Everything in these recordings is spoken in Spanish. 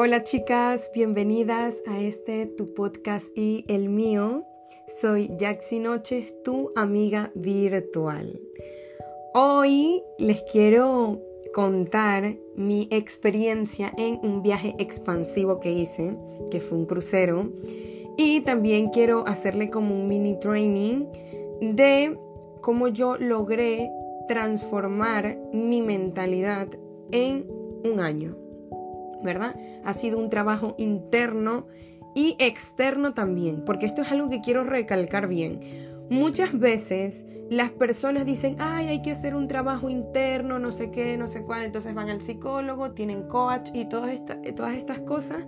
Hola chicas, bienvenidas a este tu podcast y el mío. Soy Jaxi Noches, tu amiga virtual. Hoy les quiero contar mi experiencia en un viaje expansivo que hice, que fue un crucero, y también quiero hacerle como un mini training de cómo yo logré transformar mi mentalidad en un año, ¿verdad? Ha sido un trabajo interno y externo también, porque esto es algo que quiero recalcar bien. Muchas veces las personas dicen, ay, hay que hacer un trabajo interno, no sé qué, no sé cuál, entonces van al psicólogo, tienen coach y todas, todas estas cosas,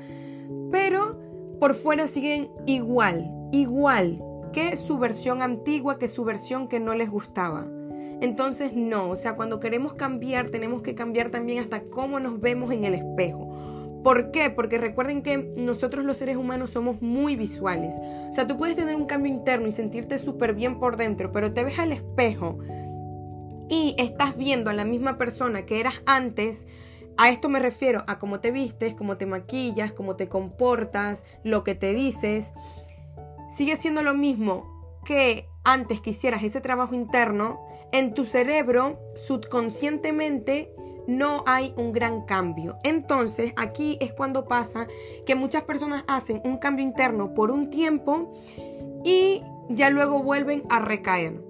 pero por fuera siguen igual, igual que su versión antigua, que su versión que no les gustaba. Entonces no, o sea, cuando queremos cambiar tenemos que cambiar también hasta cómo nos vemos en el espejo. ¿Por qué? Porque recuerden que nosotros los seres humanos somos muy visuales. O sea, tú puedes tener un cambio interno y sentirte súper bien por dentro, pero te ves al espejo y estás viendo a la misma persona que eras antes. A esto me refiero a cómo te vistes, cómo te maquillas, cómo te comportas, lo que te dices. Sigue siendo lo mismo que antes que hicieras ese trabajo interno. En tu cerebro, subconscientemente, no hay un gran cambio. Entonces, aquí es cuando pasa que muchas personas hacen un cambio interno por un tiempo y ya luego vuelven a recaer.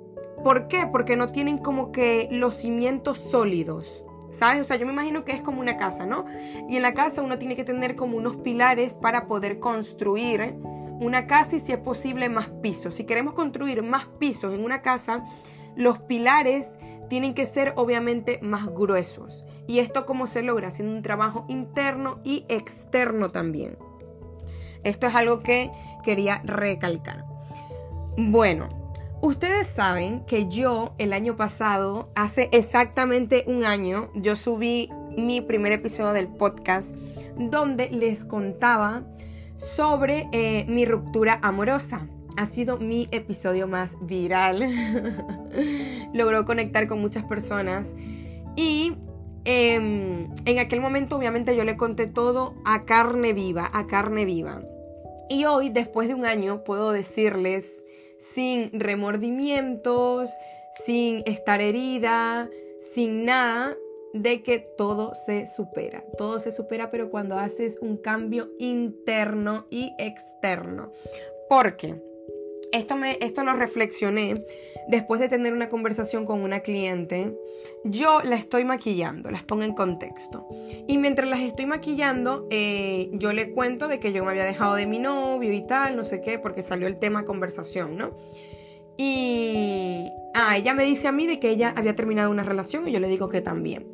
¿Por qué? Porque no tienen como que los cimientos sólidos. ¿Sabes? O sea, yo me imagino que es como una casa, ¿no? Y en la casa uno tiene que tener como unos pilares para poder construir una casa y si es posible más pisos. Si queremos construir más pisos en una casa, los pilares tienen que ser obviamente más gruesos. ¿Y esto cómo se logra? Haciendo un trabajo interno y externo también. Esto es algo que quería recalcar. Bueno, ustedes saben que yo el año pasado, hace exactamente un año, yo subí mi primer episodio del podcast donde les contaba sobre eh, mi ruptura amorosa ha sido mi episodio más viral. Logró conectar con muchas personas. Y em, en aquel momento obviamente yo le conté todo a carne viva, a carne viva. Y hoy, después de un año, puedo decirles sin remordimientos, sin estar herida, sin nada, de que todo se supera. Todo se supera, pero cuando haces un cambio interno y externo. Porque esto, me, esto lo reflexioné después de tener una conversación con una cliente. Yo la estoy maquillando, las pongo en contexto. Y mientras las estoy maquillando, eh, yo le cuento de que yo me había dejado de mi novio y tal, no sé qué, porque salió el tema conversación, ¿no? Y ah, ella me dice a mí de que ella había terminado una relación y yo le digo que también.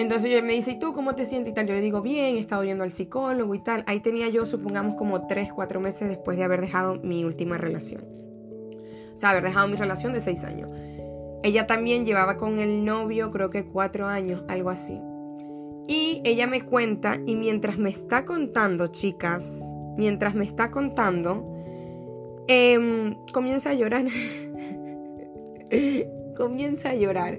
Entonces ella me dice, ¿y tú cómo te sientes y tal? Yo le digo, bien, he estado yendo al psicólogo y tal. Ahí tenía yo, supongamos, como 3, 4 meses después de haber dejado mi última relación. O sea, haber dejado mi relación de 6 años. Ella también llevaba con el novio, creo que 4 años, algo así. Y ella me cuenta, y mientras me está contando, chicas, mientras me está contando, em, comienza a llorar. comienza a llorar.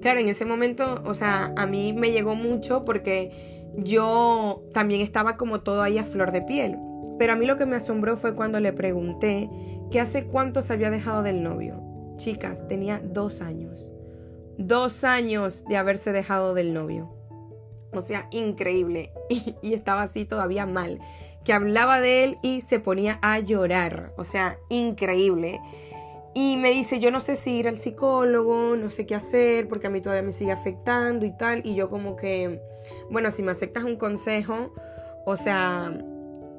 Claro, en ese momento, o sea, a mí me llegó mucho porque yo también estaba como todo ahí a flor de piel. Pero a mí lo que me asombró fue cuando le pregunté que hace cuánto se había dejado del novio. Chicas, tenía dos años. Dos años de haberse dejado del novio. O sea, increíble. Y, y, estaba así todavía mal. Que hablaba de él y se ponía a llorar. O sea, increíble. Y me dice, yo no sé si ir al psicólogo, no sé qué hacer, porque a mí todavía me sigue afectando y tal. Y yo como que, bueno, si me aceptas un consejo, o sea,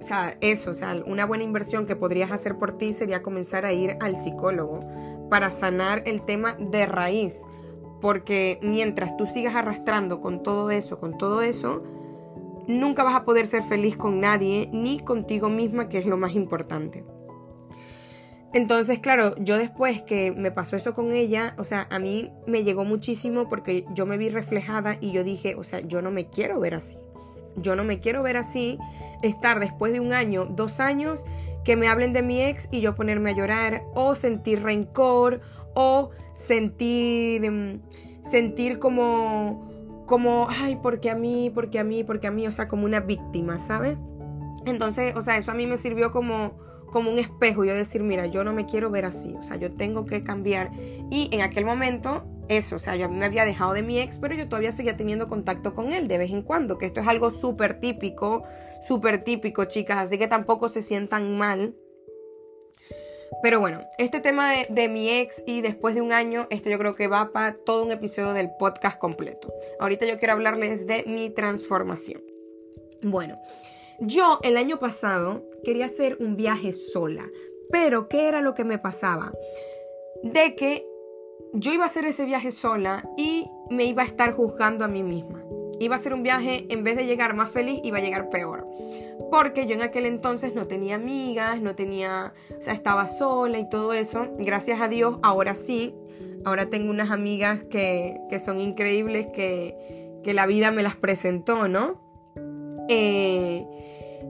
o sea, eso, o sea, una buena inversión que podrías hacer por ti sería comenzar a ir al psicólogo para sanar el tema de raíz. Porque mientras tú sigas arrastrando con todo eso, con todo eso, nunca vas a poder ser feliz con nadie, ni contigo misma, que es lo más importante. Entonces, claro, yo después que me pasó eso con ella, o sea, a mí me llegó muchísimo porque yo me vi reflejada y yo dije, o sea, yo no me quiero ver así. Yo no me quiero ver así, estar después de un año, dos años, que me hablen de mi ex y yo ponerme a llorar o sentir rencor o sentir, mm, sentir como como, ay, porque a mí, porque a mí, porque a mí, o sea, como una víctima, ¿sabes? Entonces, o sea, eso a mí me sirvió como, como un espejo, yo decir, mira, yo no me quiero ver así, o sea, yo tengo que cambiar. Y en aquel momento, eso, o sea, yo me había dejado de mi ex, pero yo todavía seguía teniendo contacto con él de vez en cuando, que esto es algo súper típico, súper típico, chicas, así que tampoco se sientan mal. Pero bueno, este tema de, de, mi ex y después de un año, esto yo creo que va para todo un episodio del podcast completo. Ahorita yo quiero hablarles de mi transformación. Bueno, yo el año pasado quería hacer un viaje sola, pero ¿qué era lo que me pasaba? De que yo iba a hacer ese viaje sola y me iba a estar juzgando a mí misma. Iba a ser un viaje, en vez de llegar más feliz, iba a llegar peor. Porque yo en aquel entonces no tenía amigas, no tenía, o sea, estaba sola y todo eso. Gracias a Dios, ahora sí. Ahora tengo unas amigas que, que son increíbles, que, que la vida me las presentó, ¿no? Eh,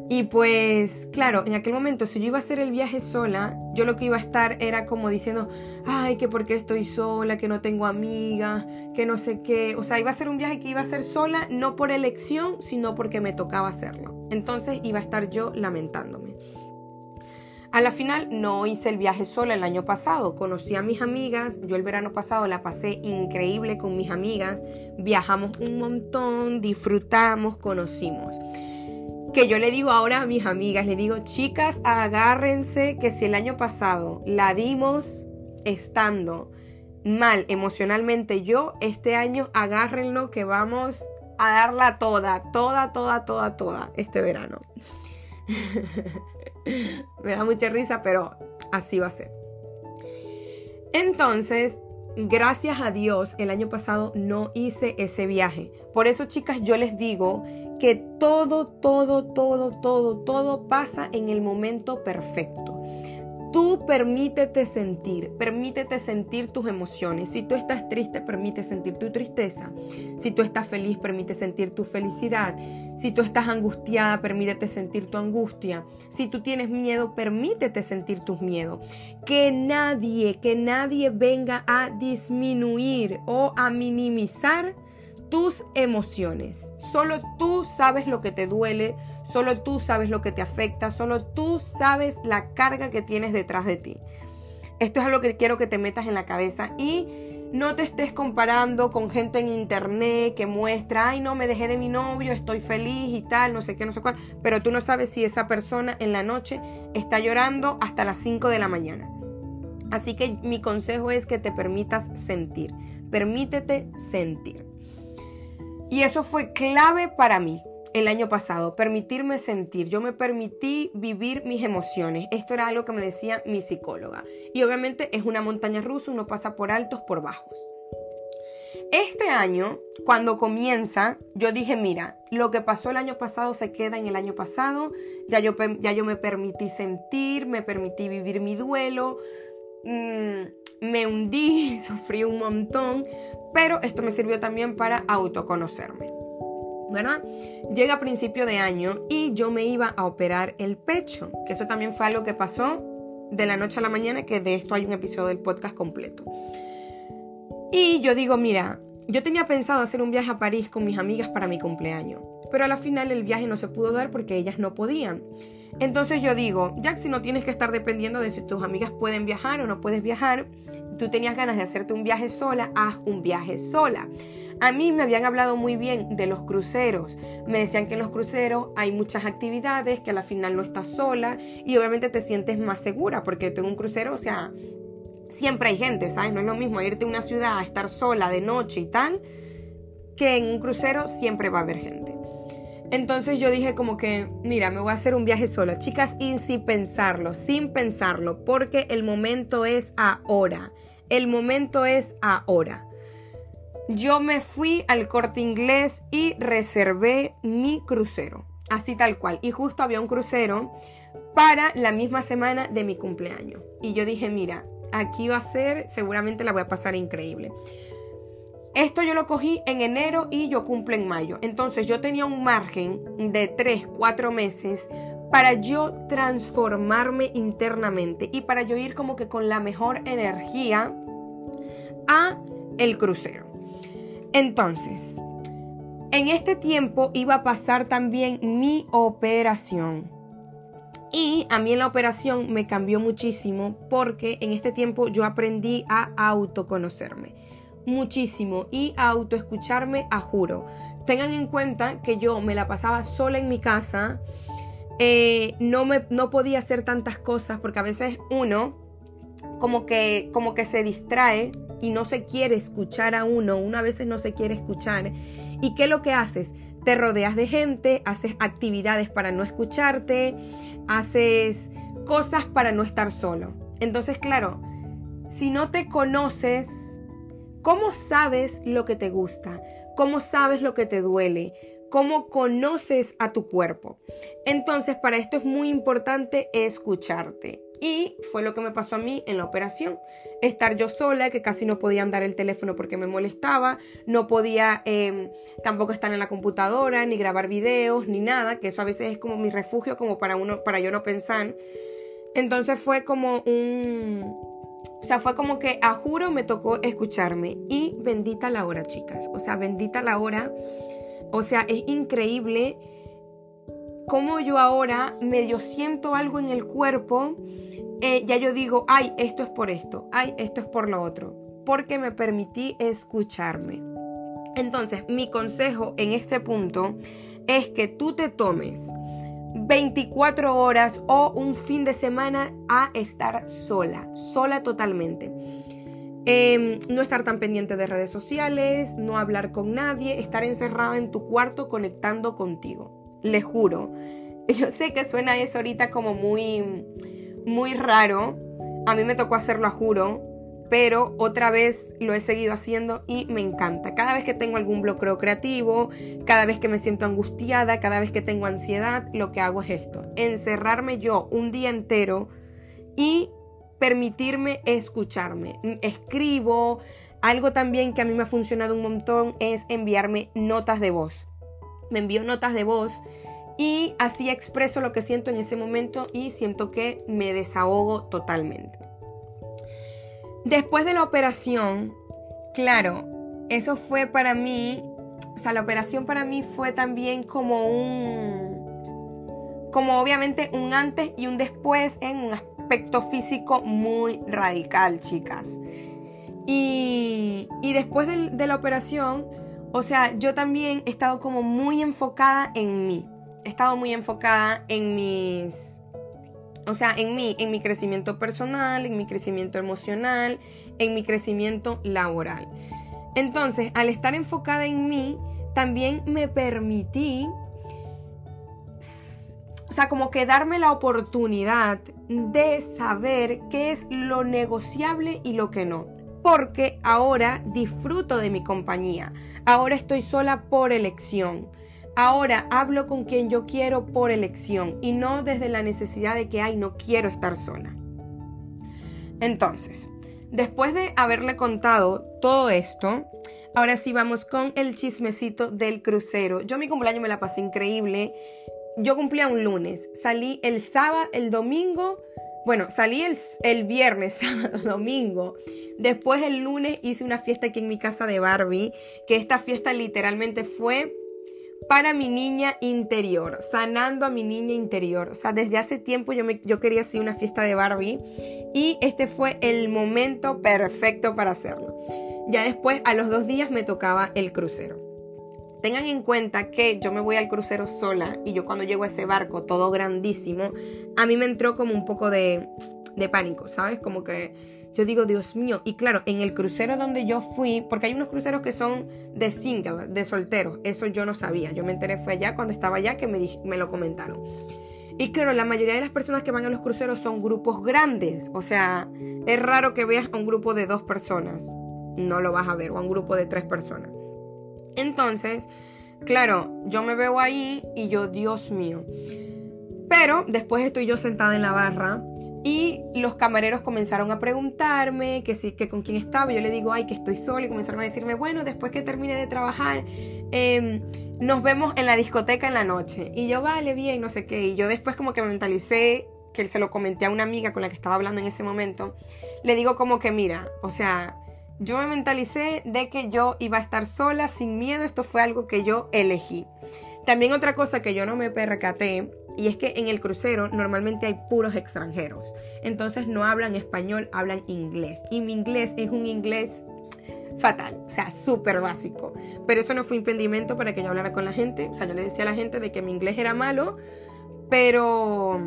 y pues, claro, en aquel momento, si yo iba a hacer el viaje sola, yo lo que iba a estar era como diciendo, ay, que porque estoy sola, que no tengo amigas, que no sé qué. O sea, iba a ser un viaje que iba a ser sola, no por elección, sino porque me tocaba hacerlo. Entonces iba a estar yo lamentándome. A la final no hice el viaje sola el año pasado, conocí a mis amigas, yo el verano pasado la pasé increíble con mis amigas, viajamos un montón, disfrutamos, conocimos. Que yo le digo ahora a mis amigas, le digo, chicas, agárrense que si el año pasado la dimos estando mal emocionalmente yo, este año agárrenlo que vamos a darla toda, toda, toda, toda, toda este verano. Me da mucha risa, pero así va a ser. Entonces, gracias a Dios, el año pasado no hice ese viaje. Por eso, chicas, yo les digo que todo, todo, todo, todo, todo pasa en el momento perfecto. Tú permítete sentir, permítete sentir tus emociones. Si tú estás triste, permite sentir tu tristeza. Si tú estás feliz, permite sentir tu felicidad. Si tú estás angustiada, permítete sentir tu angustia. Si tú tienes miedo, permítete sentir tus miedos. Que nadie, que nadie venga a disminuir o a minimizar tus emociones. Solo tú sabes lo que te duele, solo tú sabes lo que te afecta, solo tú sabes la carga que tienes detrás de ti. Esto es algo que quiero que te metas en la cabeza y no te estés comparando con gente en internet que muestra, ay no, me dejé de mi novio, estoy feliz y tal, no sé qué, no sé cuál, pero tú no sabes si esa persona en la noche está llorando hasta las 5 de la mañana. Así que mi consejo es que te permitas sentir, permítete sentir. Y eso fue clave para mí el año pasado, permitirme sentir. Yo me permití vivir mis emociones. Esto era algo que me decía mi psicóloga. Y obviamente es una montaña rusa, uno pasa por altos, por bajos. Este año, cuando comienza, yo dije, mira, lo que pasó el año pasado se queda en el año pasado, ya yo, ya yo me permití sentir, me permití vivir mi duelo, mm, me hundí, sufrí un montón, pero esto me sirvió también para autoconocerme. ¿Verdad? Llega a principio de año y yo me iba a operar el pecho, que eso también fue algo que pasó de la noche a la mañana, que de esto hay un episodio del podcast completo. Y yo digo, mira, yo tenía pensado hacer un viaje a París con mis amigas para mi cumpleaños, pero a la final el viaje no se pudo dar porque ellas no podían. Entonces yo digo, Jack, si no tienes que estar dependiendo de si tus amigas pueden viajar o no puedes viajar, tú tenías ganas de hacerte un viaje sola, haz un viaje sola. A mí me habían hablado muy bien de los cruceros. Me decían que en los cruceros hay muchas actividades, que a la final no estás sola y obviamente te sientes más segura porque tú en un crucero, o sea, siempre hay gente, ¿sabes? No es lo mismo irte a una ciudad a estar sola de noche y tal, que en un crucero siempre va a haber gente. Entonces yo dije como que, mira, me voy a hacer un viaje sola. Chicas, y sin pensarlo, sin pensarlo, porque el momento es ahora. El momento es ahora. Yo me fui al corte inglés y reservé mi crucero. Así tal cual. Y justo había un crucero para la misma semana de mi cumpleaños. Y yo dije, mira, aquí va a ser, seguramente la voy a pasar increíble. Esto yo lo cogí en enero y yo cumplo en mayo. Entonces yo tenía un margen de 3, 4 meses para yo transformarme internamente y para yo ir como que con la mejor energía a el crucero. Entonces, En este tiempo iba a pasar también mi operación. Y a mí la operación me cambió muchísimo porque en este tiempo yo aprendí a autoconocerme muchísimo y a autoescucharme a juro. Tengan en cuenta que yo me la pasaba sola en mi casa, eh, no, me, no podía hacer tantas cosas porque a veces uno como que, como que se distrae y no se quiere escuchar a uno, uno a veces no se quiere escuchar. ¿Y qué es lo que haces? Te rodeas de gente, haces actividades para no escucharte, haces cosas para no estar solo. Entonces, claro, si no te conoces, ¿cómo sabes lo que te gusta? ¿Cómo sabes lo que te duele? ¿Cómo conoces a tu cuerpo? Entonces, para esto es muy importante escucharte. Y fue lo que me pasó a mí en la operación. Estar yo sola, que casi no podía andar el teléfono porque me molestaba, no podía em, tampoco estar en la computadora, ni grabar videos, ni nada, que eso a veces es como mi refugio, como para uno, para yo no pensar. Entonces fue como un, o sea, fue como que a juro me tocó escucharme. Y bendita la hora, chicas. O sea, bendita la hora. O sea, es increíble cómo yo ahora medio siento algo en el cuerpo eh, ya yo digo, ay, esto es por esto, ay, esto es por lo otro, porque me permití escucharme. Entonces, mi consejo en este punto es que tú te tomes 24 horas o un fin de semana a estar sola, sola totalmente. Em, no estar tan pendiente de redes sociales, no hablar con nadie, estar encerrada en tu cuarto conectando contigo. Les juro. Yo sé que suena eso ahorita como muy muy raro. A mí me tocó hacerlo a juro, pero otra vez lo he seguido haciendo y me encanta. Cada vez que tengo algún bloqueo creativo, cada vez que me siento angustiada, cada vez que tengo ansiedad, lo que hago es esto, encerrarme yo un día entero y permitirme escucharme. Escribo, algo también que a mí me ha funcionado un montón es enviarme notas de voz. Me envío notas de voz y así expreso lo que siento en ese momento y siento que me desahogo totalmente. Después de la operación, claro, eso fue para mí, o sea, la operación para mí fue también como un, como obviamente un antes y un después en un aspecto físico muy radical, chicas. Y, después de la operación, o sea, yo también he estado como muy enfocada en mí he estado muy enfocada en mis, o sea, en mí, en mi crecimiento personal, en mi crecimiento emocional, en mi crecimiento laboral. Entonces, al estar enfocada en mí, también me permití, o sea, como que darme la oportunidad de saber qué es lo negociable y lo que no. Porque ahora disfruto de mi compañía. Ahora estoy sola por elección. Ahora hablo con quien yo quiero por elección y no desde la necesidad de que, ay, no quiero estar sola. Entonces, después de haberle contado todo esto, ahora sí vamos con el chismecito del crucero. Yo mi cumpleaños me la pasé increíble. Yo cumplía un lunes, salí el sábado, el domingo, bueno, salí el, el, viernes, sábado, domingo. Después el lunes hice una fiesta aquí en mi casa de Barbie, que esta fiesta literalmente fue para mi niña interior, sanando a mi niña interior. O sea, desde hace tiempo yo, me, yo quería hacer una fiesta de Barbie y este fue el momento perfecto para hacerlo. Ya después, a los dos días, me tocaba el crucero. Tengan en cuenta que yo me voy al crucero sola y yo cuando llego a ese barco todo grandísimo, a mí me entró como un poco de, de pánico, ¿sabes? Como que yo digo, Dios mío, y claro, en el crucero donde yo fui, porque hay unos cruceros que son de single, de solteros, eso yo no sabía, yo me enteré fue allá cuando estaba allá que me, me lo comentaron. Y claro, la mayoría de las personas que van a los cruceros son grupos grandes, o sea, es raro que veas a un grupo de dos personas, no lo vas a ver, o a un grupo de tres personas. Entonces, claro, yo me veo ahí y yo, Dios mío. Pero después estoy yo sentada en la barra y los camareros comenzaron a preguntarme que sí, que con quién estaba. Yo le digo, ay, que estoy sola. Y comenzaron a decirme, bueno, después que termine de trabajar, em, nos vemos en la discoteca en la noche. Y yo, vale, bien, no sé qué. Y yo después como que me mentalicé, que se lo comenté a una amiga con la que estaba hablando en ese momento. Le digo como que, mira, o sea, yo me mentalicé de que yo iba a estar sola, sin miedo, esto fue algo que yo elegí. También otra cosa que yo no me percaté, y es que en el crucero normalmente hay puros extranjeros. Entonces no hablan español, hablan inglés. Y mi inglés es un inglés fatal, o sea, súper básico. Pero eso no fue impedimento para que yo hablara con la gente. O sea, yo le decía a la gente de que mi inglés era malo, pero,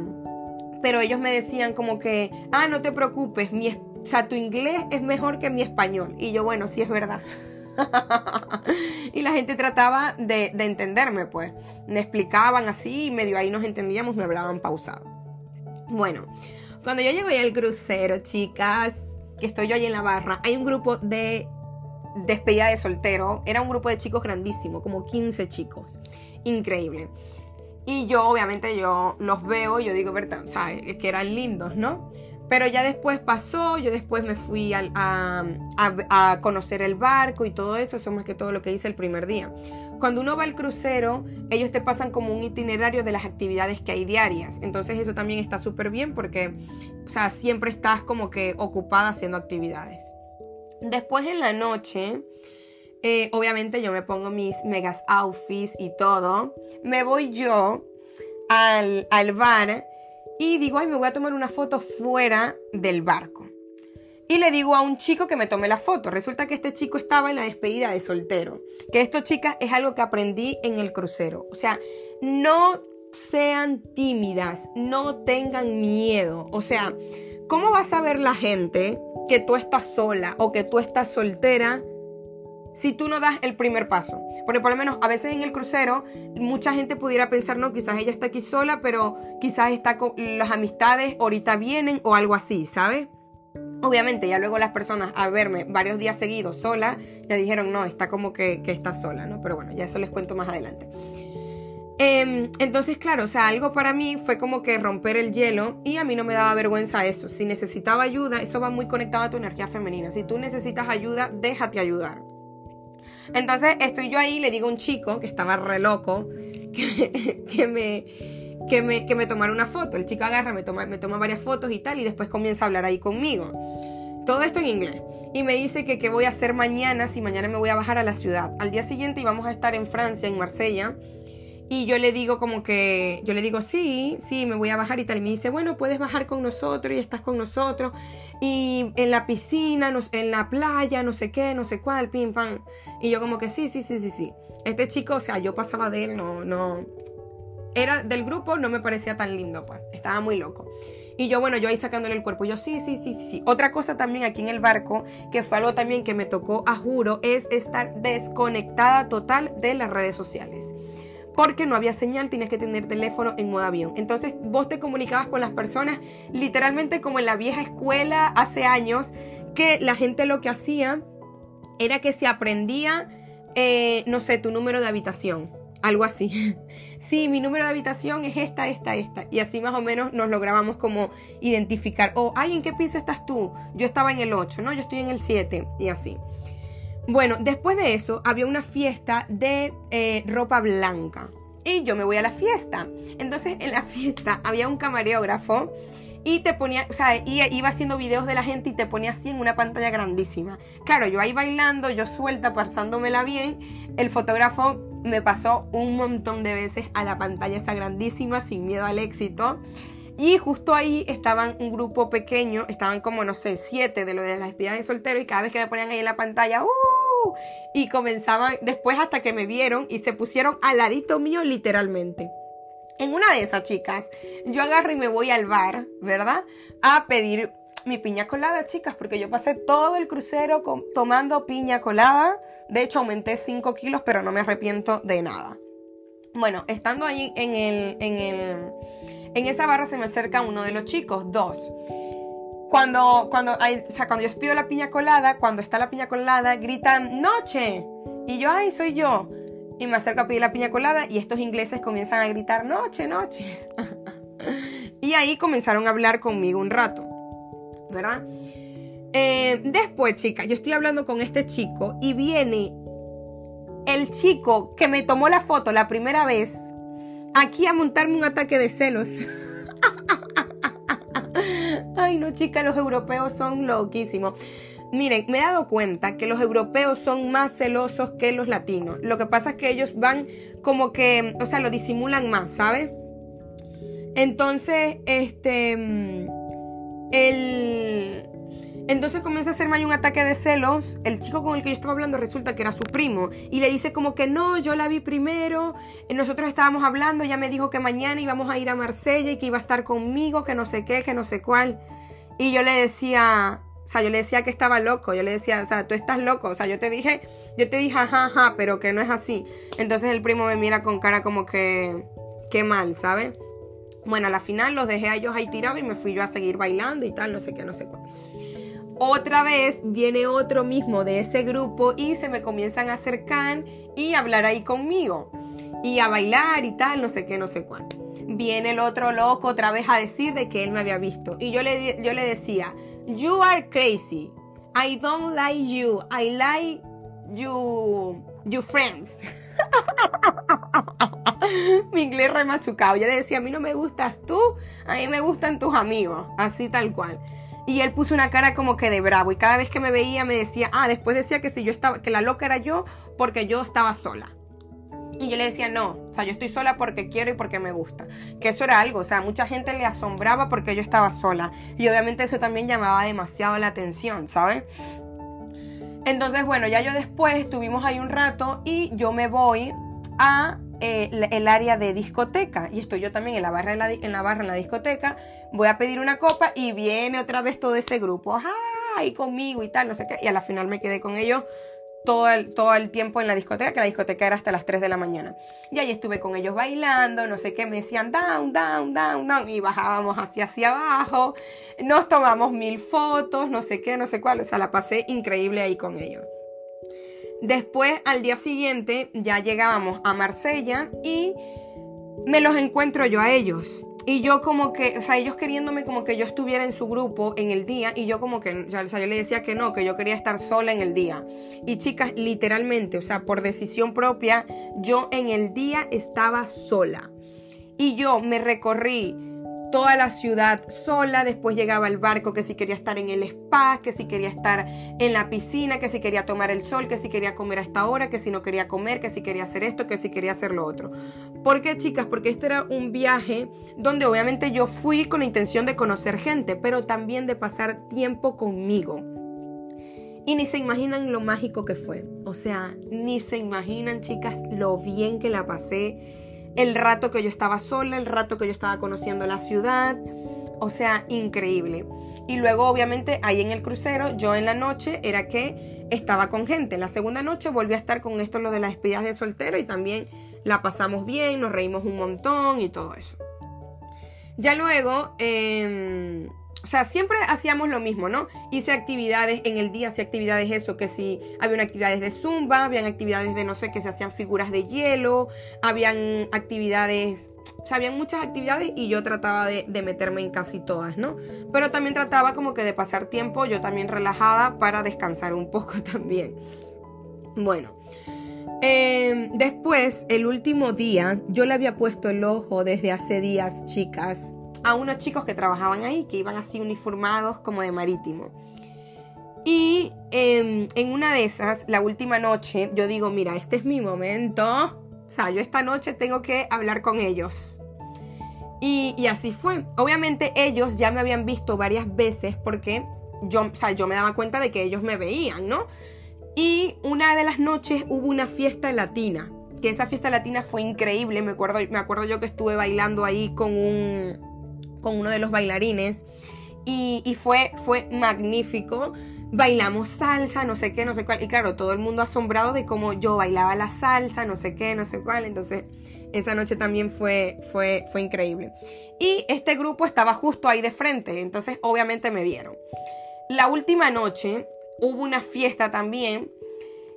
pero ellos me decían como que, ah, no te preocupes, mi, o sea, tu inglés es mejor que mi español. Y yo, bueno, sí es verdad. y la gente trataba de, entenderme, pues. Me explicaban así y medio ahí nos entendíamos, me hablaban pausado. Bueno, cuando yo llegué al crucero, chicas, que estoy yo ahí en la barra, hay un grupo de despedida de soltero. Era un grupo de chicos grandísimo, como 15 chicos. Increíble. Y yo, obviamente, yo los veo y yo digo, ¿verdad? ¿sabes? Es que eran lindos, ¿no? Pero ya después pasó, yo después me fui a, conocer el barco y todo eso, eso más que todo lo que hice el primer día. Cuando uno va al crucero, ellos te pasan como un itinerario de las actividades que hay diarias. Entonces eso también está súper bien porque, o sea, siempre estás como que ocupada haciendo actividades. Después en la noche, eh, obviamente yo me pongo mis megas outfits y todo. Me voy yo al, al bar y digo, ay, me voy a tomar una foto fuera del barco. Y le digo a un chico que me tome la foto. Resulta que este chico estaba en la despedida de soltero. Que esto, chicas, es algo que aprendí en el crucero. O sea, no sean tímidas, no tengan miedo. O sea, ¿cómo va a saber la gente que tú estás sola o que tú estás soltera si tú no das el primer paso. Porque por lo menos a veces en el crucero mucha gente pudiera pensar, no, quizás ella está aquí sola, pero quizás está con las amistades, ahorita vienen o algo así, ¿sabes? Obviamente ya luego las personas a verme varios días seguidos sola, ya dijeron, no, está como que, que está sola, ¿no? Pero bueno, ya eso les cuento más adelante. Em, entonces, claro, o sea, algo para mí fue como que romper el hielo y a mí no me daba vergüenza eso. Si necesitaba ayuda, eso va muy conectado a tu energía femenina. Si tú necesitas ayuda, déjate ayudar. Entonces estoy yo ahí, le digo a un chico que estaba re loco que, me, que, me, que me tomara una foto. El chico agarra, me toma, me toma varias fotos y tal, y después comienza a hablar ahí conmigo. Todo esto en inglés. Y me dice que qué voy a hacer mañana, si mañana me voy a bajar a la ciudad. Al día siguiente íbamos a estar en Francia, en Marsella. Y yo le digo como que, yo le digo, sí, sí, me voy a bajar y tal. Y me dice, bueno, puedes bajar con nosotros y estás con nosotros. Y en la piscina, en la playa, no sé qué, no sé cuál, pim, pam. Y yo como que sí, sí, sí, sí, sí. Este chico, o sea, yo pasaba de él, no, no. Era del grupo, no me parecía tan lindo, pues. Estaba muy loco. Y yo, bueno, yo ahí sacándole el cuerpo. Yo, sí, sí, sí, sí, sí. Otra cosa también aquí en el barco, que fue algo también que me tocó, a juro, es estar desconectada total de las redes sociales porque no había señal, tienes que tener teléfono en modo avión. Entonces vos te comunicabas con las personas literalmente como en la vieja escuela hace años, que la gente lo que hacía era que se aprendía, eh, no sé, tu número de habitación, algo así. sí, mi número de habitación es esta, esta, esta. Y así más o menos nos lográbamos como identificar. O, ay, ¿en qué piso estás tú? Yo estaba en el 8, ¿no? Yo estoy en el 7 y así. Bueno, después de eso había una fiesta de eh, ropa blanca. Y yo me voy a la fiesta. Entonces en la fiesta había un camarógrafo y te ponía, o sea, iba haciendo videos de la gente y te ponía así en una pantalla grandísima. Claro, yo ahí bailando, yo suelta, pasándomela bien. El fotógrafo me pasó un montón de veces a la pantalla esa grandísima sin miedo al éxito. Y justo ahí estaban un grupo pequeño, estaban como, no sé, siete de lo de las despedidas de soltero y cada vez que me ponían ahí en la pantalla, ¡uh! Y comenzaban después hasta que me vieron y se pusieron al ladito mío literalmente. En una de esas chicas, yo agarro y me voy al bar, ¿verdad? A pedir mi piña colada, chicas, porque yo pasé todo el crucero tomando piña colada. De hecho, aumenté 5 kilos, pero no me arrepiento de nada. Bueno, estando ahí en el, en el, en esa barra se me acerca uno de los chicos, dos. Cuando, cuando, hay, o sea, cuando yo pido la piña colada, cuando está la piña colada, gritan noche. Y yo, ay, soy yo. Y me acerco a pedir la piña colada y estos ingleses comienzan a gritar noche, noche. y ahí comenzaron a hablar conmigo un rato. ¿Verdad? Eh, después, chicas, yo estoy hablando con este chico y viene el chico que me tomó la foto la primera vez aquí a montarme un ataque de celos. Ay, no, chicas, los europeos son loquísimos. Miren, me he dado cuenta que los europeos son más celosos que los latinos. Lo que pasa es que ellos van como que, o sea, lo disimulan más, ¿sabes? Entonces, este, mm, el, entonces comienza a hacerme un ataque de celos. El chico con el que yo estaba hablando resulta que era su primo. Y le dice como que no, yo la vi primero. Nosotros estábamos hablando, ella me dijo que mañana íbamos a ir a Marsella y que iba a estar conmigo, que no sé qué, que no sé cuál. Y yo le decía, o sea, yo le decía que estaba loco. Yo le decía, o sea, tú estás loco. O sea, yo te dije, yo te dije, ajá, ajá, pero que no es así. Entonces el primo me mira con cara como que, qué mal, ¿sabes? Bueno, a la final los dejé a ellos ahí tirados y me fui yo a seguir bailando y tal, no sé qué, no sé cuál. Otra vez viene otro mismo de ese grupo y se me comienzan a acercar y hablar ahí conmigo. Y a bailar y tal, no sé qué, no sé cuál. Viene el otro loco otra vez a decir de que él me había visto. Y yo le, yo le decía, you are crazy. I don't like you. I like you, you friends. Mi inglés remachucado. Yo le decía, a mí no me gustas tú, a mí me gustan tus amigos. Así tal cual. Y él puso una cara como que de bravo. Y cada vez que me veía me decía, ah, después decía que si yo estaba, que la loca era yo porque yo estaba sola. Y yo le decía, no, o sea, yo estoy sola porque quiero y porque me gusta. Que eso era algo, o sea, mucha gente le asombraba porque yo estaba sola. Y obviamente eso también llamaba demasiado la atención, ¿sabes? Entonces, bueno, ya yo después estuvimos ahí un rato y yo me voy a eh, el área de discoteca. Y estoy yo también en la, barra en, la, barra en la discoteca. Voy a pedir una copa y viene otra vez todo ese grupo. ¡Ay! Conmigo y tal, no sé qué. Y a la final me quedé con ellos todo el, todo el tiempo en la discoteca, que la discoteca era hasta las 3 de la mañana. Y ahí estuve con ellos bailando, no sé qué, me decían down, down, down, down, y bajábamos hacia hacia abajo, nos tomamos mil fotos, no sé qué, no sé cuál, o sea, la pasé increíble ahí con ellos. Después, al día siguiente, ya llegábamos a Marsella y me los encuentro yo a ellos. Y yo como que, o sea, ellos queriéndome como que yo estuviera en su grupo en el día y yo como que, o sea, yo le decía que no, que yo quería estar sola en el día. Y chicas, literalmente, o sea, por decisión propia, yo en el día estaba sola. Y yo me recorrí toda la ciudad sola, después llegaba el barco que si quería estar en el spa, que si quería estar en la piscina, que si quería tomar el sol, que si quería comer a esta hora, que si no quería comer, que si quería hacer esto, que si quería hacer lo otro. ¿Por qué chicas? Porque este era un viaje donde obviamente yo fui con la intención de conocer gente, pero también de pasar tiempo conmigo. Y ni se imaginan lo mágico que fue. O sea, ni se imaginan chicas lo bien que la pasé el rato que yo estaba sola, el rato que yo estaba conociendo la ciudad. O sea, increíble. Y luego, obviamente, ahí en el crucero, yo en la noche era que estaba con gente. En la segunda noche volví a estar con esto, lo de las despedidas de soltero, y también la pasamos bien, nos reímos un montón y todo eso. Ya luego, eh, o sea, siempre hacíamos lo mismo, ¿no? Hice actividades en el día, hacía actividades eso, que si había actividades de zumba, habían actividades de no sé, que se hacían figuras de hielo, habían actividades, o sea, habían muchas actividades y yo trataba de, meterme en casi todas, ¿no? Pero también trataba como que de pasar tiempo yo también relajada para descansar un poco también. Bueno. Em, después, el último día, yo le había puesto el ojo desde hace días, chicas, a unos chicos que trabajaban ahí, que iban así uniformados como de marítimo. Y em, en una de esas, la última noche, yo digo, mira, este es mi momento. O sea, yo esta noche tengo que hablar con ellos. Y, y, así fue. Obviamente ellos ya me habían visto varias veces porque yo, o sea, yo me daba cuenta de que ellos me veían, ¿no? Y una de las noches hubo una fiesta latina. Que esa fiesta latina fue increíble. Me acuerdo, me acuerdo yo que estuve bailando ahí con un, con uno de los bailarines y, fue, fue magnífico. Bailamos salsa, no sé qué, no sé cuál. Y claro, todo el mundo asombrado de cómo yo bailaba la salsa, no sé qué, no sé cuál. Entonces, esa noche también fue, fue, fue increíble. Y este grupo estaba justo ahí de frente, entonces obviamente me vieron. La última noche hubo una fiesta también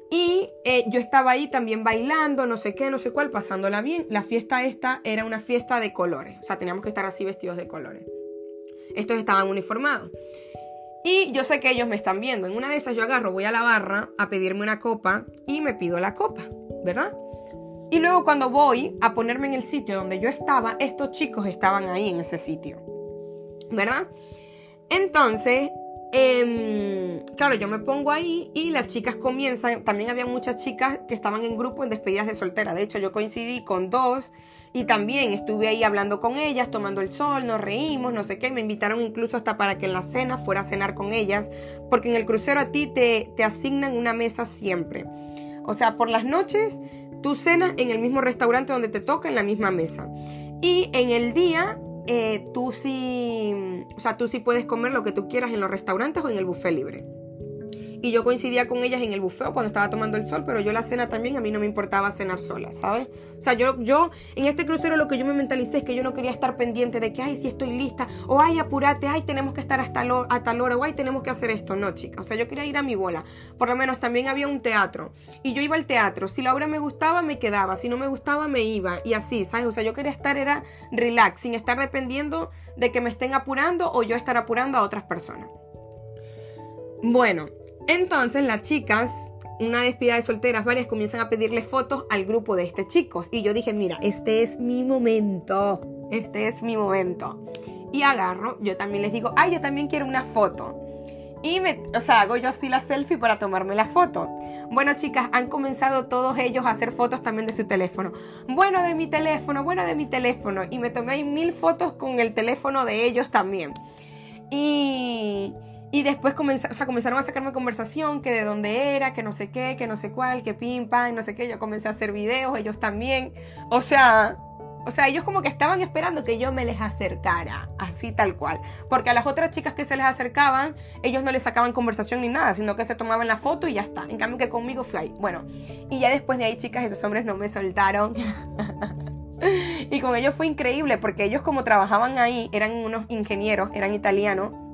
y eh, yo estaba ahí también bailando, no sé qué, no sé cuál, pasándola bien. La fiesta esta era una fiesta de colores. O sea, teníamos que estar así vestidos de colores. Estos estaban uniformados. Y yo sé que ellos me están viendo. En una de esas yo agarro, voy a la barra a pedirme una copa y me pido la copa, ¿verdad? Y luego cuando voy a ponerme en el sitio donde yo estaba, estos chicos estaban ahí en ese sitio, ¿verdad? Entonces, Em, claro, yo me pongo ahí y las chicas comienzan, también había muchas chicas que estaban en grupo en despedidas de soltera, de hecho yo coincidí con dos y también estuve ahí hablando con ellas, tomando el sol, nos reímos, no sé qué, me invitaron incluso hasta para que en la cena fuera a cenar con ellas, porque en el crucero a ti te, te asignan una mesa siempre. O sea, por las noches tú cenas en el mismo restaurante donde te toca, en la misma mesa. Y en el día eh, tú sí, o sea, tú sí puedes comer lo que tú quieras en los restaurantes o en el buffet libre. Y yo coincidía con ellas en el buffet cuando estaba tomando el sol, pero yo la cena también, a mí no me importaba cenar sola, ¿sabes? O sea, yo, yo en este crucero lo que yo me mentalicé es que yo no quería estar pendiente de que, ay, si estoy lista, o ay, apúrate, ay, tenemos que estar hasta a tal hora, o ay, tenemos que hacer esto. No, chica, o sea, yo quería ir a mi bola. Por lo menos también había un teatro. Y yo iba al teatro. Si la obra me gustaba, me quedaba. Si no me gustaba, me iba. Y así, ¿sabes? O sea, yo quería estar, era relax, sin estar dependiendo de que me estén apurando o yo estar apurando a otras personas. Bueno, entonces las chicas, una despida de solteras, varias comienzan a pedirle fotos al grupo de este chicos. Y yo dije, mira, este es mi momento. Este es mi momento. Y agarro, yo también les digo, ay, yo también quiero una foto. Y me, o sea, hago yo así la selfie para tomarme la foto. Bueno, chicas, han comenzado todos ellos a hacer fotos también de su teléfono. Bueno, de mi teléfono, bueno, de mi teléfono. Y me tomé mil fotos con el teléfono de ellos también. Y, y después comenzaron a sacarme conversación, que de dónde era, que no sé qué, que no sé cuál, que pim, pam, no sé qué. Yo comencé a hacer videos, ellos también. O sea, o sea, ellos como que estaban esperando que yo me les acercara, así tal cual. Porque a las otras chicas que se les acercaban, ellos no les sacaban conversación ni nada, sino que se tomaban la foto y ya está. En cambio que conmigo fue ahí. Bueno, y ya después de ahí, chicas, esos hombres no me soltaron. y con ellos fue increíble, porque ellos como trabajaban ahí, eran unos ingenieros, eran italianos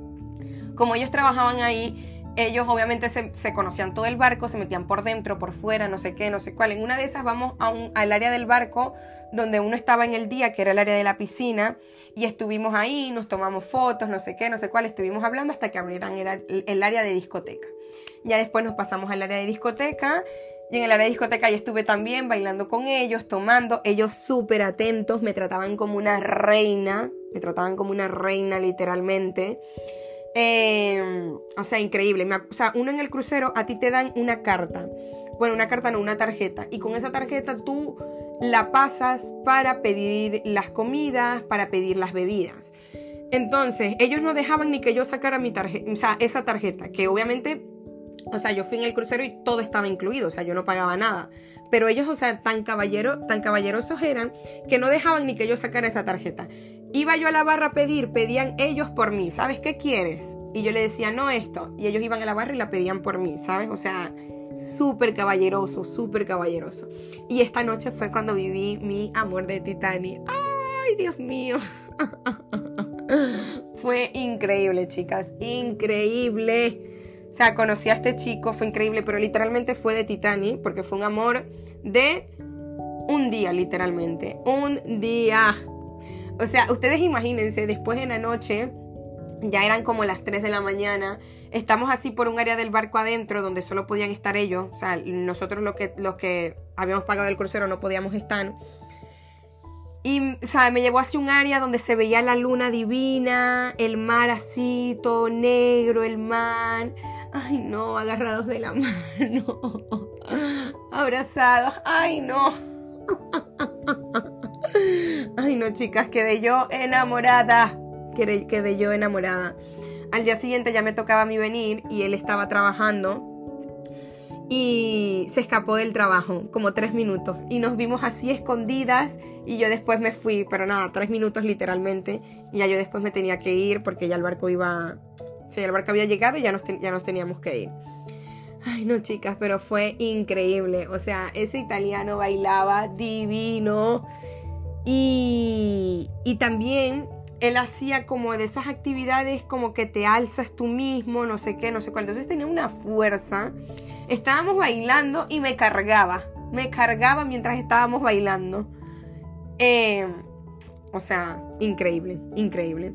como ellos trabajaban ahí, ellos obviamente se, conocían todo el barco, se metían por dentro, por fuera, no sé qué, no sé cuál. En una de esas vamos a al área del barco donde uno estaba en el día, que era el área de la piscina, y estuvimos ahí, nos tomamos fotos, no sé qué, no sé cuál, estuvimos hablando hasta que abrieran el, el área de discoteca. Ya después nos pasamos al área de discoteca y en el área de discoteca ya estuve también bailando con ellos, tomando, ellos súper atentos, me trataban como una reina, me trataban como una reina literalmente. Em, o sea, increíble. o sea, uno en el crucero a ti te dan una carta. Bueno, una carta no, una tarjeta. Y con esa tarjeta tú la pasas para pedir las comidas, para pedir las bebidas. Entonces, ellos no dejaban ni que yo sacara mi tarjeta, o sea, esa tarjeta, que obviamente, o sea, yo fui en el crucero y todo estaba incluido, o sea, yo no pagaba nada. Pero ellos, o sea, tan, caballero, tan caballerosos eran que no dejaban ni que yo sacara esa tarjeta. Iba yo a la barra a pedir, pedían ellos por mí, ¿sabes qué quieres? Y yo le decía, no esto. Y ellos iban a la barra y la pedían por mí, ¿sabes? O sea, súper caballeroso, súper caballeroso. Y esta noche fue cuando viví mi amor de Titanic. ¡Ay, Dios mío! fue increíble, chicas, increíble. O sea, conocí a este chico, fue increíble, pero literalmente fue de Titanic, porque fue un amor de un día, literalmente. Un día. O sea, ustedes imagínense, después en la noche, ya eran como las 3 de la mañana, estamos así por un área del barco adentro donde solo podían estar ellos, o sea, nosotros los que, los que habíamos pagado el crucero no podíamos estar. Y, o sea, me llevó hacia un área donde se veía la luna divina, el mar así, todo negro, el mar. Ay, no, agarrados de la mano, abrazados, ay, no. Ay, no, chicas, quedé yo enamorada. Quedé, yo enamorada. Al día siguiente ya me tocaba a mí venir y él estaba trabajando y se escapó del trabajo como tres minutos y nos vimos así escondidas y yo después me fui, pero nada, tres minutos literalmente y ya yo después me tenía que ir porque ya el barco iba, o sea, el barco había llegado y ya nos, ya nos teníamos que ir. Ay, no, chicas, pero fue increíble. O sea, ese italiano bailaba divino. Y, también él hacía como de esas actividades como que te alzas tú mismo, no sé qué, no sé cuál. Entonces tenía una fuerza. Estábamos bailando y me cargaba. Me cargaba mientras estábamos bailando. Eh, o sea, increíble, increíble.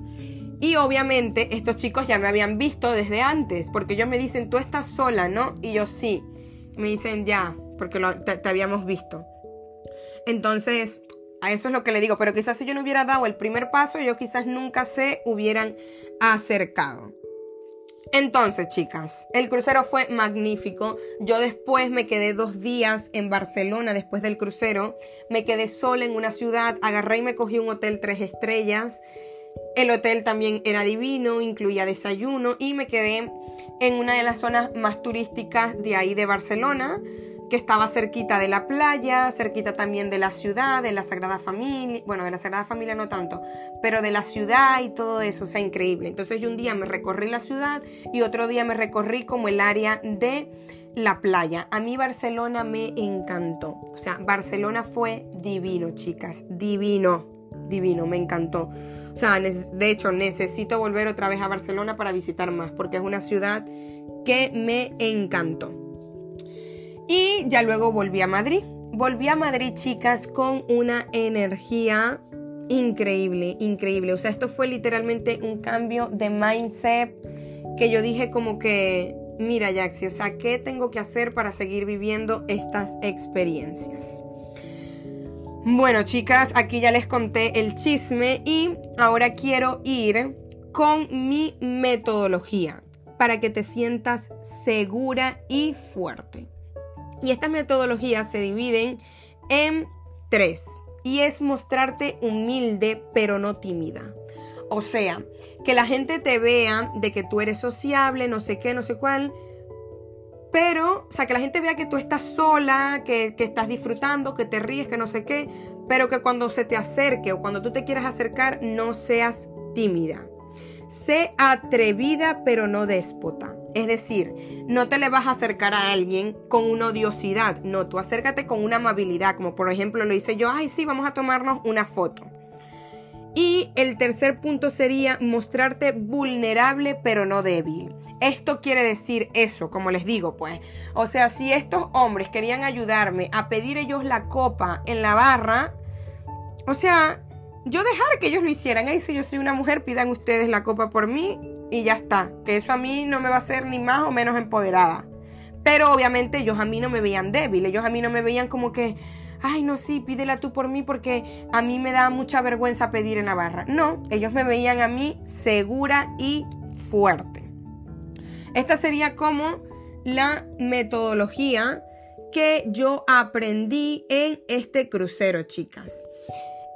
Y obviamente estos chicos ya me habían visto desde antes, porque ellos me dicen, tú estás sola, ¿no? Y yo sí. Me dicen, ya, porque te habíamos visto. Entonces, a eso es lo que le digo, pero quizás si yo no hubiera dado el primer paso, yo quizás nunca se hubieran acercado. Entonces, chicas, el crucero fue magnífico. Yo después me quedé dos días en Barcelona después del crucero. Me quedé sola en una ciudad, agarré y me cogí un hotel tres estrellas. El hotel también era divino, incluía desayuno y me quedé en una de las zonas más turísticas de ahí de Barcelona que estaba cerquita de la playa, cerquita también de la ciudad, de la Sagrada Familia, bueno, de la Sagrada Familia no tanto, pero de la ciudad y todo eso, o sea, increíble. Entonces yo un día me recorrí la ciudad y otro día me recorrí como el área de la playa. A mí Barcelona me encantó, o sea, Barcelona fue divino, chicas, divino, divino, me encantó. O sea, de hecho necesito volver otra vez a Barcelona para visitar más, porque es una ciudad que me encantó. Y ya luego volví a Madrid. Volví a Madrid, chicas, con una energía increíble, increíble. O sea, esto fue literalmente un cambio de mindset que yo dije como que, mira, Jaxi, o sea, ¿qué tengo que hacer para seguir viviendo estas experiencias? Bueno, chicas, aquí ya les conté el chisme y ahora quiero ir con mi metodología para que te sientas segura y fuerte. Y estas metodologías se dividen en tres. Y es mostrarte humilde pero no tímida. O sea, que la gente te vea de que tú eres sociable, no sé qué, no sé cuál. Pero, o sea, que la gente vea que tú estás sola, que, que estás disfrutando, que te ríes, que no sé qué. Pero que cuando se te acerque o cuando tú te quieras acercar, no seas tímida. Sé atrevida pero no déspota. Es decir, no te le vas a acercar a alguien con una odiosidad, no, tú acércate con una amabilidad, como por ejemplo lo hice yo, ay sí, vamos a tomarnos una foto. Y el tercer punto sería mostrarte vulnerable pero no débil. Esto quiere decir eso, como les digo, pues. O sea, si estos hombres querían ayudarme a pedir ellos la copa en la barra, o sea, yo dejar que ellos lo hicieran. Ahí si yo soy una mujer, pidan ustedes la copa por mí y ya está. Que eso a mí no me va a hacer ni más o menos empoderada. Pero obviamente ellos a mí no me veían débil. Ellos a mí no me veían como que, ay, no, sí, pídela tú por mí porque a mí me da mucha vergüenza pedir en la barra. No, ellos me veían a mí segura y fuerte. Esta sería como la metodología que yo aprendí en este crucero, chicas.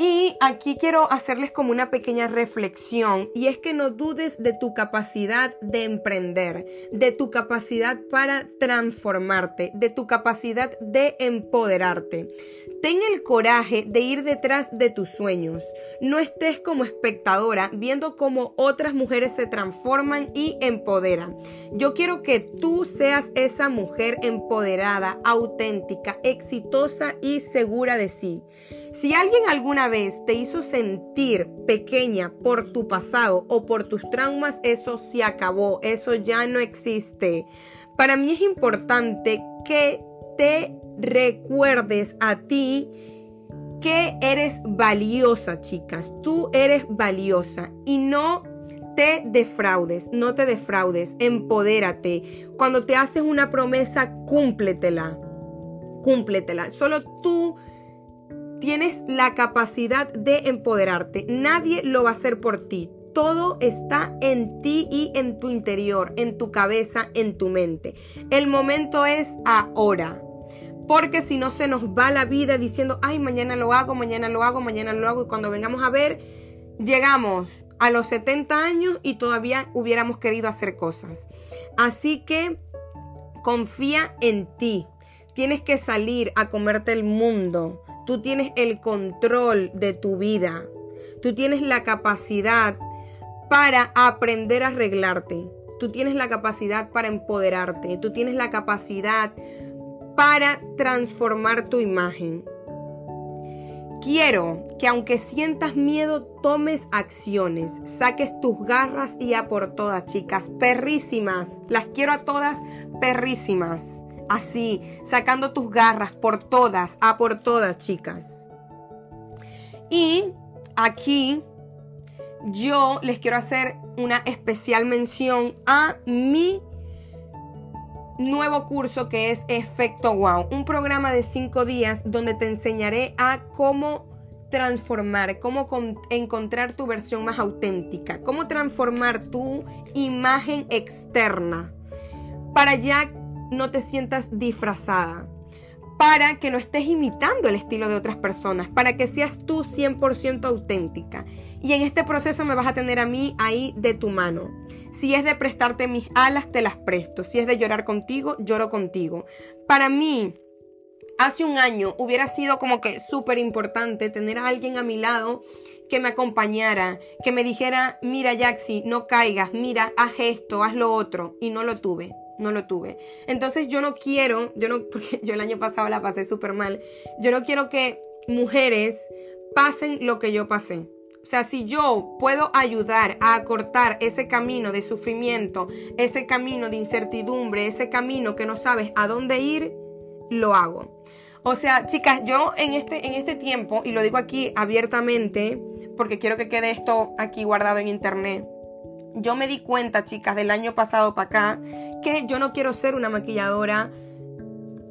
Y aquí quiero hacerles como una pequeña reflexión y es que no dudes de tu capacidad de emprender, de tu capacidad para transformarte, de tu capacidad de empoderarte. Ten el coraje de ir detrás de tus sueños. No estés como espectadora viendo cómo otras mujeres se transforman y empoderan. Yo quiero que tú seas esa mujer empoderada, auténtica, exitosa y segura de sí. Si alguien alguna vez te hizo sentir pequeña por tu pasado o por tus traumas, eso se acabó, eso ya no existe. Para mí es importante que te recuerdes a ti que eres valiosa, chicas. Tú eres valiosa y no te defraudes, no te defraudes, empodérate. Cuando te haces una promesa, cúmpletela. Cúmpletela. Solo tú tienes la capacidad de empoderarte. Nadie lo va a hacer por ti. Todo está en ti y en tu interior, en tu cabeza, en tu mente. El momento es ahora. Porque si no se nos va la vida diciendo, ay, mañana lo hago, mañana lo hago, mañana lo hago. Y cuando vengamos a ver, llegamos a los 70 años y todavía hubiéramos querido hacer cosas. Así que confía en ti. Tienes que salir a comerte el mundo. Tú tienes el control de tu vida. Tú tienes la capacidad para aprender a arreglarte. Tú tienes la capacidad para empoderarte. Tú tienes la capacidad para transformar tu imagen. Quiero que aunque sientas miedo, tomes acciones, saques tus garras y a por todas, chicas, perrísimas. Las quiero a todas perrísimas así, sacando tus garras por todas, a por todas, chicas. Y aquí yo les quiero hacer una especial mención a mi nuevo curso que es Efecto Wow, un programa de cinco días donde te enseñaré a cómo transformar, cómo encontrar tu versión más auténtica, cómo transformar tu imagen externa. Para ya no te sientas disfrazada, para que no estés imitando el estilo de otras personas, para que seas tú 100% auténtica. Y en este proceso me vas a tener a mí ahí de tu mano. Si es de prestarte mis alas, te las presto. Si es de llorar contigo, lloro contigo. Para mí, hace un año hubiera sido como que súper importante tener a alguien a mi lado que me acompañara, que me dijera, mira Jaxi, no caigas, mira, haz esto, haz lo otro. Y no lo tuve, no lo tuve. Entonces yo no quiero, yo no, porque yo el año pasado la pasé súper mal, yo no quiero que mujeres pasen lo que yo pasé. O sea, si yo puedo ayudar a acortar ese camino de sufrimiento, ese camino de incertidumbre, ese camino que no sabes a dónde ir, lo hago. O sea, chicas, yo en este, en este tiempo, y lo digo aquí abiertamente, porque quiero que quede esto aquí guardado en internet, yo me di cuenta, chicas, del año pasado para acá, que yo no quiero ser una maquilladora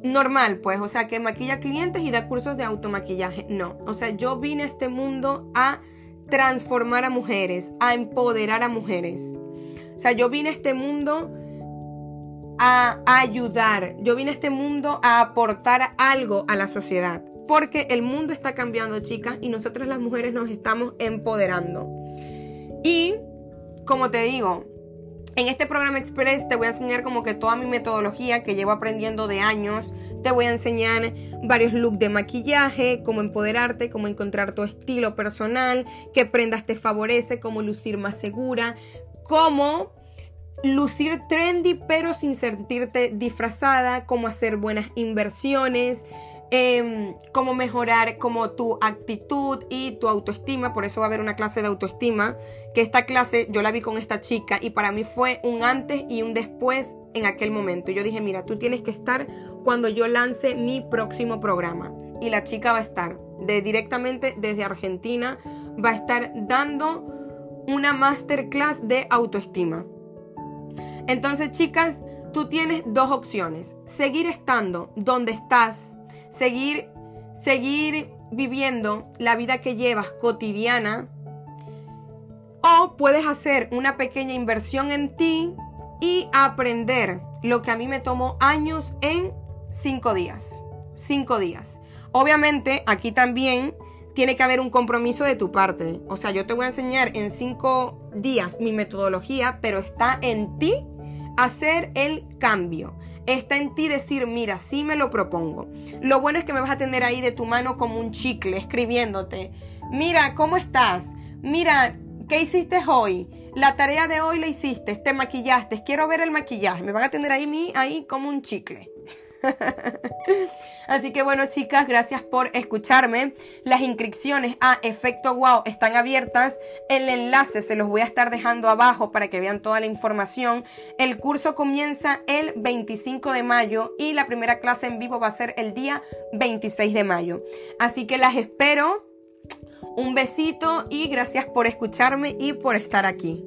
normal, pues, o sea, que maquilla clientes y da cursos de automaquillaje. No, o sea, yo vine a este mundo a transformar a mujeres, a empoderar a mujeres. O sea, yo vine a este mundo a ayudar. Yo vine a este mundo a aportar algo a la sociedad. Porque el mundo está cambiando, chicas, y nosotras las mujeres nos estamos empoderando. Y, como te digo, en este programa Express te voy a enseñar como que toda mi metodología que llevo aprendiendo de años. Te voy a enseñar varios looks de maquillaje, cómo empoderarte, cómo encontrar tu estilo personal, qué prendas te favorece, cómo lucir más segura, cómo lucir trendy pero sin sentirte disfrazada, cómo hacer buenas inversiones, em, cómo mejorar como tu actitud y tu autoestima. Por eso va a haber una clase de autoestima, que esta clase yo la vi con esta chica y para mí fue un antes y un después en aquel momento. Yo dije, mira, tú tienes que estar cuando yo lance mi próximo programa. Y la chica va a estar de, directamente desde Argentina, va a estar dando una masterclass de autoestima. Entonces, chicas, tú tienes dos opciones. Seguir estando donde estás, seguir, seguir viviendo la vida que llevas cotidiana. O puedes hacer una pequeña inversión en ti y aprender lo que a mí me tomó años en cinco días. Cinco días. Obviamente, aquí también tiene que haber un compromiso de tu parte. O sea, yo te voy a enseñar en cinco días mi metodología, pero está en ti hacer el cambio. Está en ti decir, mira, sí me lo propongo. Lo bueno es que me vas a tener ahí de tu mano como un chicle, escribiéndote. Mira, ¿cómo estás? Mira, ¿qué hiciste hoy? La tarea de hoy la hiciste, te maquillaste, quiero ver el maquillaje. Me van a tener ahí, ahí como un chicle. Así que bueno chicas, gracias por escucharme. Las inscripciones a Efecto Wow están abiertas. El enlace se los voy a estar dejando abajo para que vean toda la información. El curso comienza el 25 de mayo y la primera clase en vivo va a ser el día 26 de mayo. Así que las espero. Un besito y gracias por escucharme y por estar aquí.